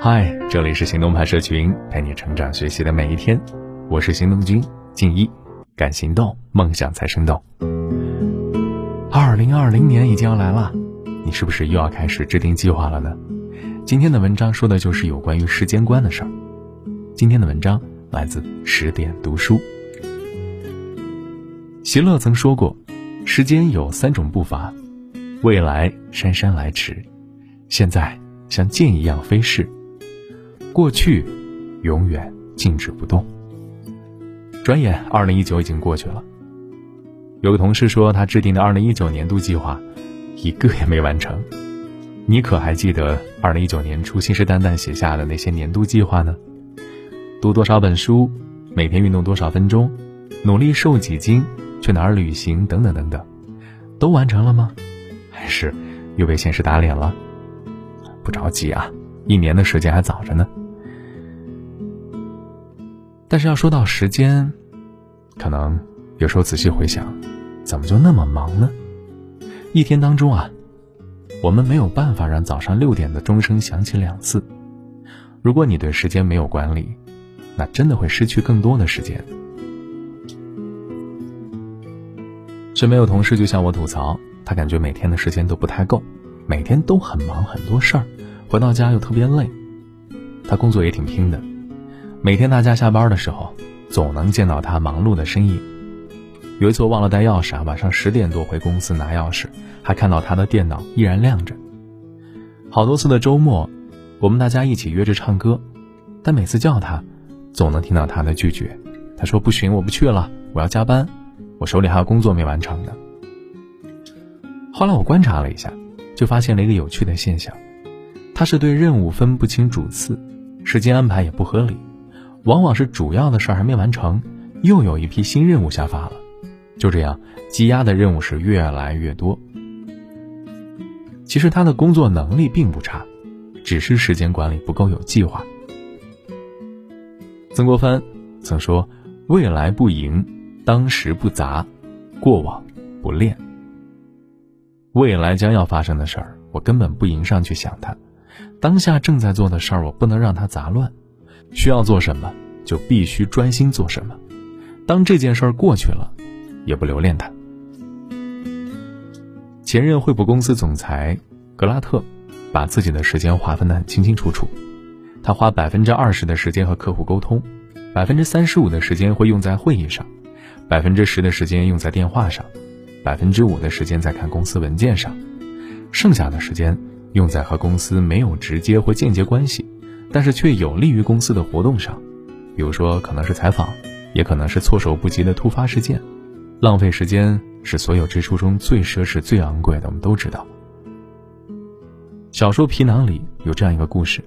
嗨，这里是行动派社群，陪你成长学习的每一天。我是行动君静一，敢行动，梦想才生动。二零二零年已经要来了，你是不是又要开始制定计划了呢？今天的文章说的就是有关于时间观的事儿。今天的文章来自十点读书。席勒曾说过，时间有三种步伐：未来姗姗来迟，现在像箭一样飞逝。过去，永远静止不动。转眼，二零一九已经过去了。有个同事说，他制定的二零一九年度计划，一个也没完成。你可还记得二零一九年初信誓旦旦写下的那些年度计划呢？读多少本书，每天运动多少分钟，努力瘦几斤，去哪儿旅行，等等等等，都完成了吗？还是又被现实打脸了？不着急啊，一年的时间还早着呢。但是要说到时间，可能有时候仔细回想，怎么就那么忙呢？一天当中啊，我们没有办法让早上六点的钟声响起两次。如果你对时间没有管理，那真的会失去更多的时间。身边有同事就向我吐槽，他感觉每天的时间都不太够，每天都很忙很多事儿，回到家又特别累。他工作也挺拼的。每天大家下班的时候，总能见到他忙碌的身影。有一次我忘了带钥匙啊，晚上十点多回公司拿钥匙，还看到他的电脑依然亮着。好多次的周末，我们大家一起约着唱歌，但每次叫他，总能听到他的拒绝。他说：“不行，我不去了，我要加班，我手里还有工作没完成呢。”后来我观察了一下，就发现了一个有趣的现象：他是对任务分不清主次，时间安排也不合理。往往是主要的事儿还没完成，又有一批新任务下发了，就这样积压的任务是越来越多。其实他的工作能力并不差，只是时间管理不够有计划。曾国藩曾说：“未来不迎，当时不杂，过往不恋。”未来将要发生的事儿，我根本不迎上去想它；当下正在做的事儿，我不能让它杂乱。需要做什么，就必须专心做什么。当这件事儿过去了，也不留恋它。前任惠普公司总裁格拉特，把自己的时间划分得很清清楚楚。他花百分之二十的时间和客户沟通，百分之三十五的时间会用在会议上，百分之十的时间用在电话上，百分之五的时间在看公司文件上，剩下的时间用在和公司没有直接或间接关系。但是却有利于公司的活动上，比如说可能是采访，也可能是措手不及的突发事件。浪费时间是所有支出中最奢侈、最昂贵的，我们都知道。小说《皮囊》里有这样一个故事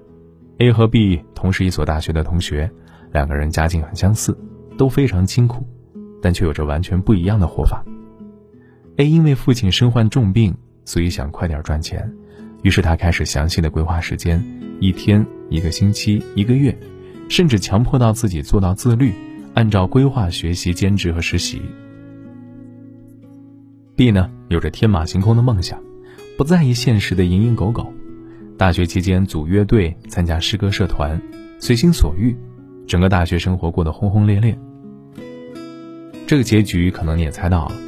：A 和 B 同是一所大学的同学，两个人家境很相似，都非常清苦，但却有着完全不一样的活法。A 因为父亲身患重病，所以想快点赚钱，于是他开始详细的规划时间，一天。一个星期、一个月，甚至强迫到自己做到自律，按照规划学习、兼职和实习。B 呢，有着天马行空的梦想，不在意现实的蝇营狗苟。大学期间组乐队、参加诗歌社团，随心所欲，整个大学生活过得轰轰烈烈。这个结局可能你也猜到了。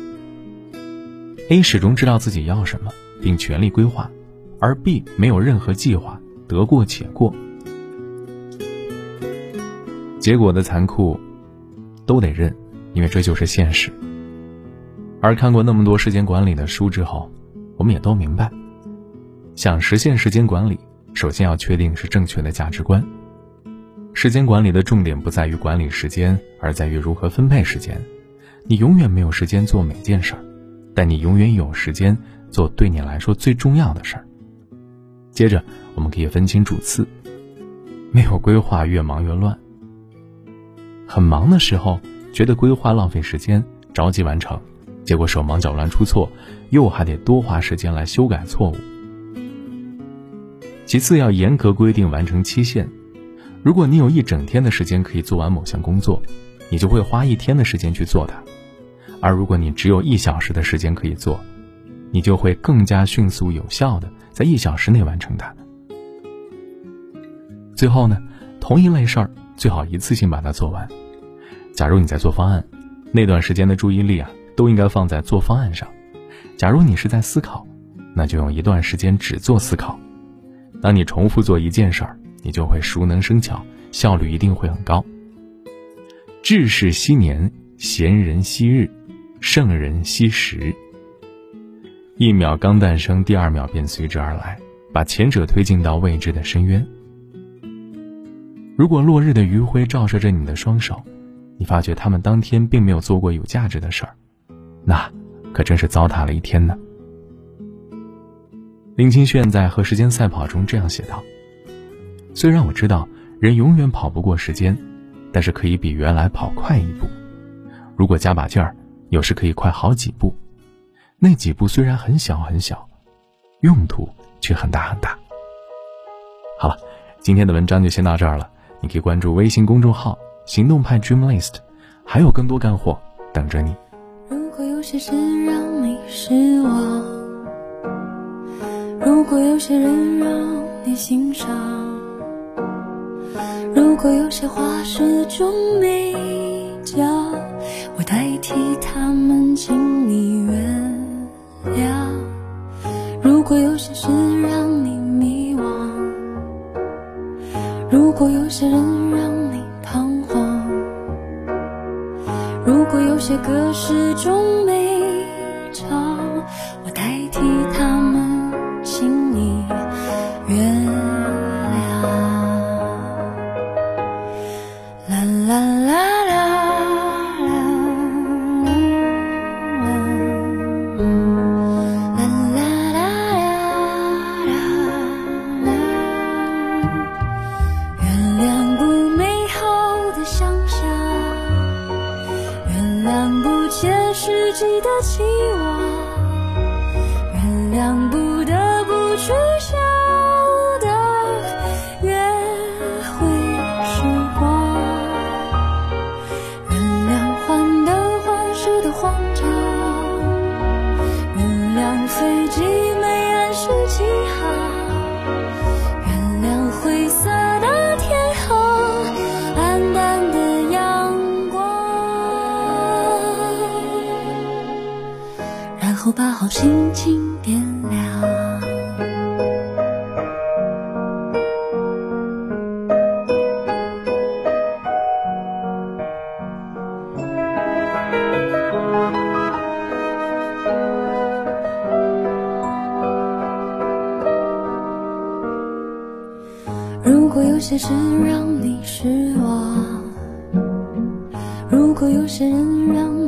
A 始终知道自己要什么，并全力规划，而 B 没有任何计划，得过且过。结果的残酷，都得认，因为这就是现实。而看过那么多时间管理的书之后，我们也都明白，想实现时间管理，首先要确定是正确的价值观。时间管理的重点不在于管理时间，而在于如何分配时间。你永远没有时间做每件事儿，但你永远有时间做对你来说最重要的事儿。接着，我们可以分清主次，没有规划，越忙越乱。很忙的时候，觉得规划浪费时间，着急完成，结果手忙脚乱出错，又还得多花时间来修改错误。其次，要严格规定完成期限。如果你有一整天的时间可以做完某项工作，你就会花一天的时间去做它；而如果你只有一小时的时间可以做，你就会更加迅速有效的在一小时内完成它。最后呢，同一类事儿最好一次性把它做完。假如你在做方案，那段时间的注意力啊，都应该放在做方案上。假如你是在思考，那就用一段时间只做思考。当你重复做一件事儿，你就会熟能生巧，效率一定会很高。志士惜年，贤人惜日，圣人惜时。一秒刚诞生，第二秒便随之而来，把前者推进到未知的深渊。如果落日的余晖照射着你的双手，你发觉他们当天并没有做过有价值的事儿，那可真是糟蹋了一天呢。林清炫在《和时间赛跑》中这样写道：“虽然我知道人永远跑不过时间。”但是可以比原来跑快一步，如果加把劲儿，有时可以快好几步。那几步虽然很小很小，用途却很大很大。好了，今天的文章就先到这儿了。你可以关注微信公众号“行动派 Dream List”，还有更多干货等着你。如果有些事让你失望，如果有些人让你欣赏。如果有些话始终没讲，请你原谅。如果有些事让你迷惘，如果有些人让你彷徨，如果有些歌始终没唱，我代替他们，请你原。谅不切实际的期望，原谅不得不去笑的约会时光，原谅患得患失的慌张，原谅飞机没按时起航。把好心情点亮。如果有些事让你失望，如果有些人让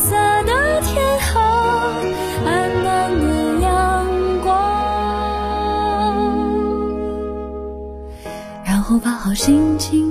色的天空，暗淡的阳光，然后把好心情。